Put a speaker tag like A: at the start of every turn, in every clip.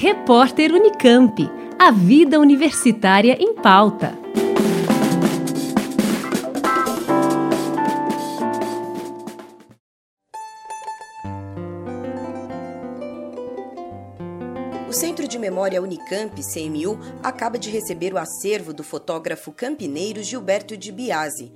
A: Repórter Unicamp. A vida universitária em pauta.
B: O Centro de Memória Unicamp, CMU, acaba de receber o acervo do fotógrafo campineiro Gilberto de Biasi,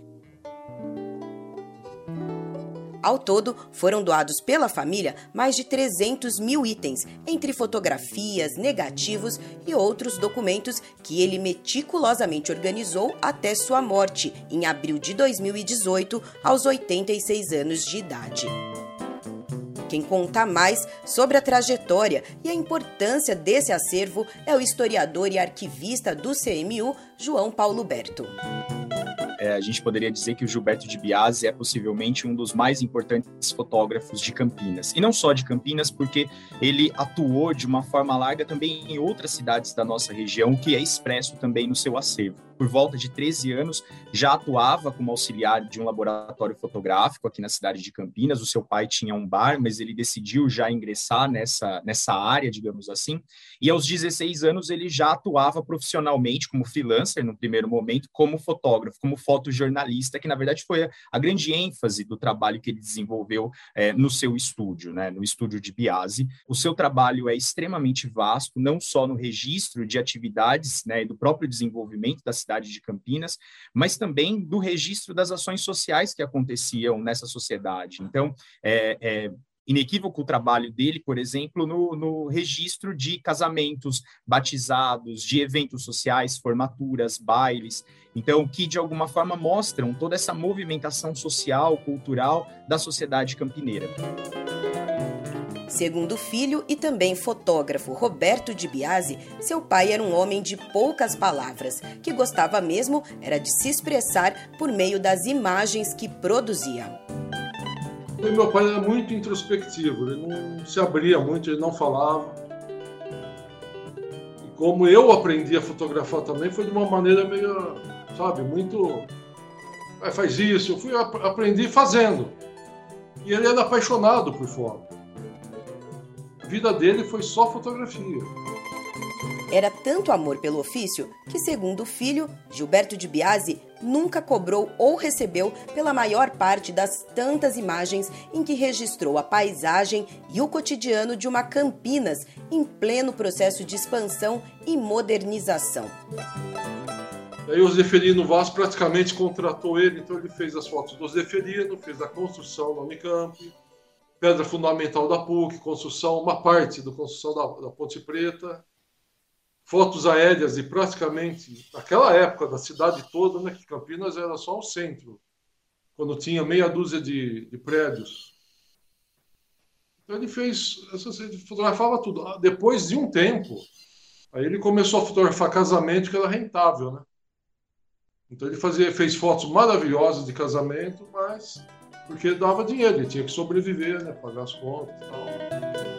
B: ao todo, foram doados pela família mais de 300 mil itens, entre fotografias, negativos e outros documentos que ele meticulosamente organizou até sua morte, em abril de 2018, aos 86 anos de idade. Quem conta mais sobre a trajetória e a importância desse acervo é o historiador e arquivista do CMU, João Paulo Berto.
C: É, a gente poderia dizer que o Gilberto de Biasi é possivelmente um dos mais importantes fotógrafos de Campinas. E não só de Campinas, porque ele atuou de uma forma larga também em outras cidades da nossa região, que é expresso também no seu acervo por volta de 13 anos, já atuava como auxiliar de um laboratório fotográfico aqui na cidade de Campinas. O seu pai tinha um bar, mas ele decidiu já ingressar nessa, nessa área, digamos assim. E aos 16 anos, ele já atuava profissionalmente como freelancer, no primeiro momento, como fotógrafo, como fotojornalista, que na verdade foi a, a grande ênfase do trabalho que ele desenvolveu é, no seu estúdio, né, no estúdio de Biase. O seu trabalho é extremamente vasto, não só no registro de atividades né, do próprio desenvolvimento da cidade cidade de Campinas, mas também do registro das ações sociais que aconteciam nessa sociedade. Então, é, é inequívoco o trabalho dele, por exemplo, no, no, registro de casamentos, batizados, de eventos sociais, formaturas, bailes, então, que de alguma forma mostram toda essa movimentação social, cultural da sociedade campineira.
B: Segundo o filho e também fotógrafo Roberto de Biasi, seu pai era um homem de poucas palavras, que gostava mesmo era de se expressar por meio das imagens que produzia.
D: Meu pai era muito introspectivo, ele não se abria muito, ele não falava. E como eu aprendi a fotografar também, foi de uma maneira meio, sabe, muito. Faz isso, eu fui aprendi fazendo. E ele era apaixonado por foto vida dele foi só fotografia.
B: Era tanto amor pelo ofício que, segundo o filho, Gilberto de Biasi nunca cobrou ou recebeu pela maior parte das tantas imagens em que registrou a paisagem e o cotidiano de uma Campinas em pleno processo de expansão e modernização.
D: Aí o Zeferino Vaz praticamente contratou ele, então ele fez as fotos do Zeferino, fez a construção na Unicamp, pedra fundamental da PUC, construção, uma parte da construção da, da Ponte Preta, fotos aéreas e praticamente, naquela época da cidade toda, né, que Campinas era só o centro, quando tinha meia dúzia de, de prédios. Então ele fez, ele fotografava tudo. Ah, depois de um tempo, aí ele começou a fotografar casamento que era rentável, né? Então ele fazia, fez fotos maravilhosas de casamento, mas porque dava dinheiro, ele tinha que sobreviver, né, pagar as contas e tal.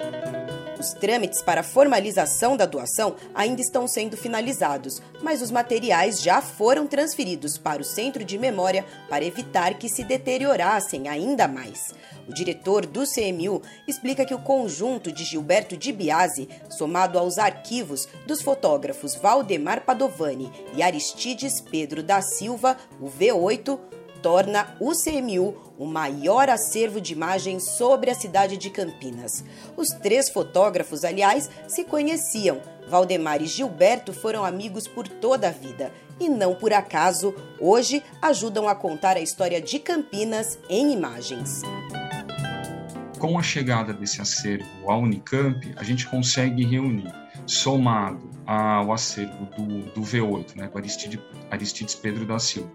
B: Os trâmites para a formalização da doação ainda estão sendo finalizados, mas os materiais já foram transferidos para o Centro de Memória para evitar que se deteriorassem ainda mais. O diretor do CMU explica que o conjunto de Gilberto de Biasi, somado aos arquivos dos fotógrafos Valdemar Padovani e Aristides Pedro da Silva, o V8, torna o CMU o maior acervo de imagens sobre a cidade de Campinas. Os três fotógrafos, aliás, se conheciam. Valdemar e Gilberto foram amigos por toda a vida e não por acaso, hoje ajudam a contar a história de Campinas em imagens.
E: Com a chegada desse acervo à Unicamp, a gente consegue reunir, somado ao acervo do, do V8, né, do Aristides, Aristides Pedro da Silva,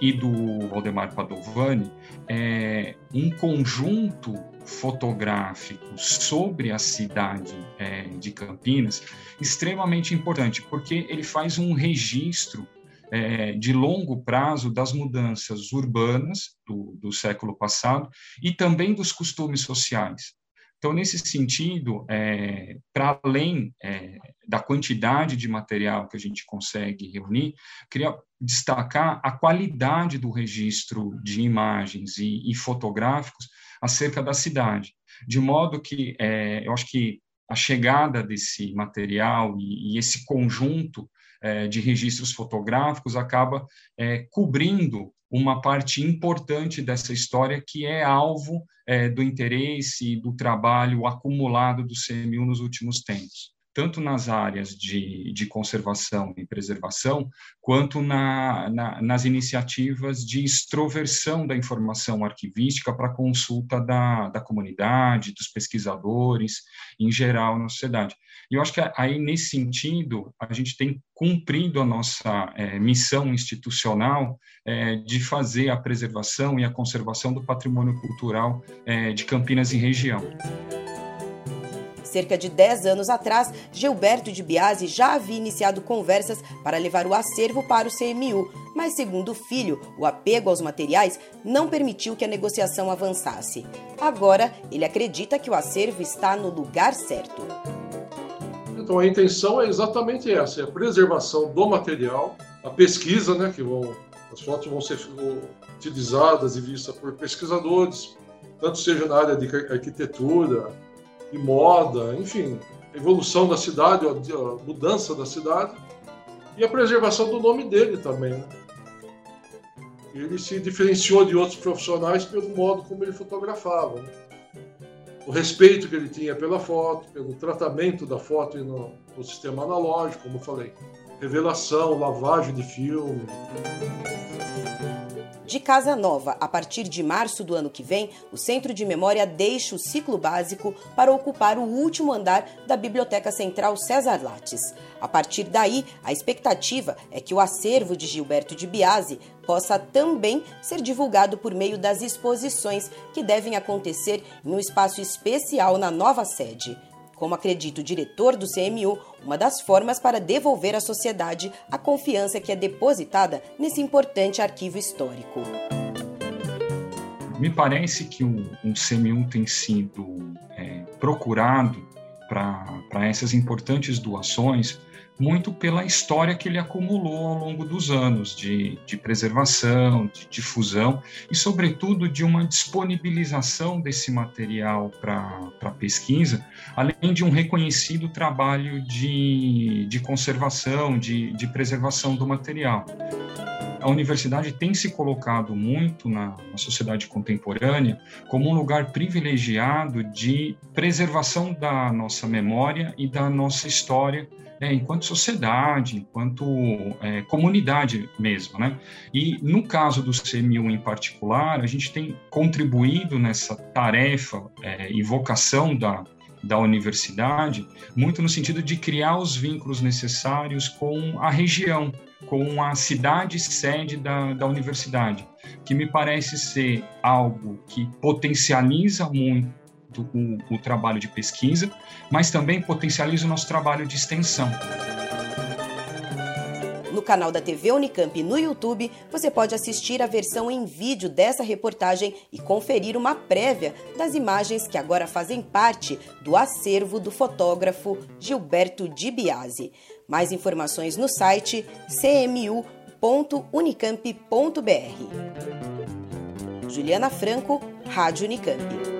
E: e do Valdemar Padovani, é, um conjunto fotográfico sobre a cidade é, de Campinas extremamente importante, porque ele faz um registro é, de longo prazo das mudanças urbanas do, do século passado e também dos costumes sociais. Então, nesse sentido, é, para além é, da quantidade de material que a gente consegue reunir, queria destacar a qualidade do registro de imagens e, e fotográficos acerca da cidade, de modo que é, eu acho que a chegada desse material e, e esse conjunto é, de registros fotográficos acaba é, cobrindo uma parte importante dessa história que é alvo é, do interesse e do trabalho acumulado do CMU nos últimos tempos tanto nas áreas de, de conservação e preservação, quanto na, na, nas iniciativas de extroversão da informação arquivística para consulta da, da comunidade, dos pesquisadores, em geral, na sociedade. E eu acho que aí, nesse sentido, a gente tem cumprido a nossa é, missão institucional é, de fazer a preservação e a conservação do patrimônio cultural é, de Campinas e região.
B: Cerca de 10 anos atrás, Gilberto de Biasi já havia iniciado conversas para levar o acervo para o CMU, mas, segundo o filho, o apego aos materiais não permitiu que a negociação avançasse. Agora, ele acredita que o acervo está no lugar certo.
D: Então, a intenção é exatamente essa: é a preservação do material, a pesquisa, né, que vão, as fotos vão ser utilizadas e vistas por pesquisadores, tanto seja na área de arquitetura, e moda, enfim, evolução da cidade, a mudança da cidade e a preservação do nome dele também. Né? Ele se diferenciou de outros profissionais pelo modo como ele fotografava. Né? O respeito que ele tinha pela foto, pelo tratamento da foto no, no sistema analógico, como eu falei. Revelação, lavagem de filme.
B: De casa nova, a partir de março do ano que vem, o Centro de Memória deixa o ciclo básico para ocupar o último andar da Biblioteca Central César Lattes. A partir daí, a expectativa é que o acervo de Gilberto de Biasi possa também ser divulgado por meio das exposições que devem acontecer em um espaço especial na nova sede. Como acredita o diretor do CMU, uma das formas para devolver à sociedade a confiança que é depositada nesse importante arquivo histórico.
E: Me parece que o, o CMU tem sido é, procurado para essas importantes doações muito pela história que ele acumulou ao longo dos anos de, de preservação, de difusão e, sobretudo, de uma disponibilização desse material para pesquisa, além de um reconhecido trabalho de, de conservação, de, de preservação do material. A universidade tem se colocado muito na, na, sociedade contemporânea como um lugar privilegiado de preservação da nossa memória e da nossa história é, enquanto sociedade, enquanto é, comunidade mesmo, né? E no caso do CMU em particular, a gente tem contribuído nessa tarefa é, e vocação da, da universidade, muito no sentido de criar os vínculos necessários com a região, com a cidade sede da, da universidade, que me parece ser algo que potencializa muito o, o trabalho de pesquisa, mas também potencializa o nosso trabalho de extensão.
B: No canal da TV Unicamp no YouTube, você pode assistir a versão em vídeo dessa reportagem e conferir uma prévia das imagens que agora fazem parte do acervo do fotógrafo Gilberto Di Biasi. Mais informações no site cmu.unicamp.br. Juliana Franco, Rádio Unicamp.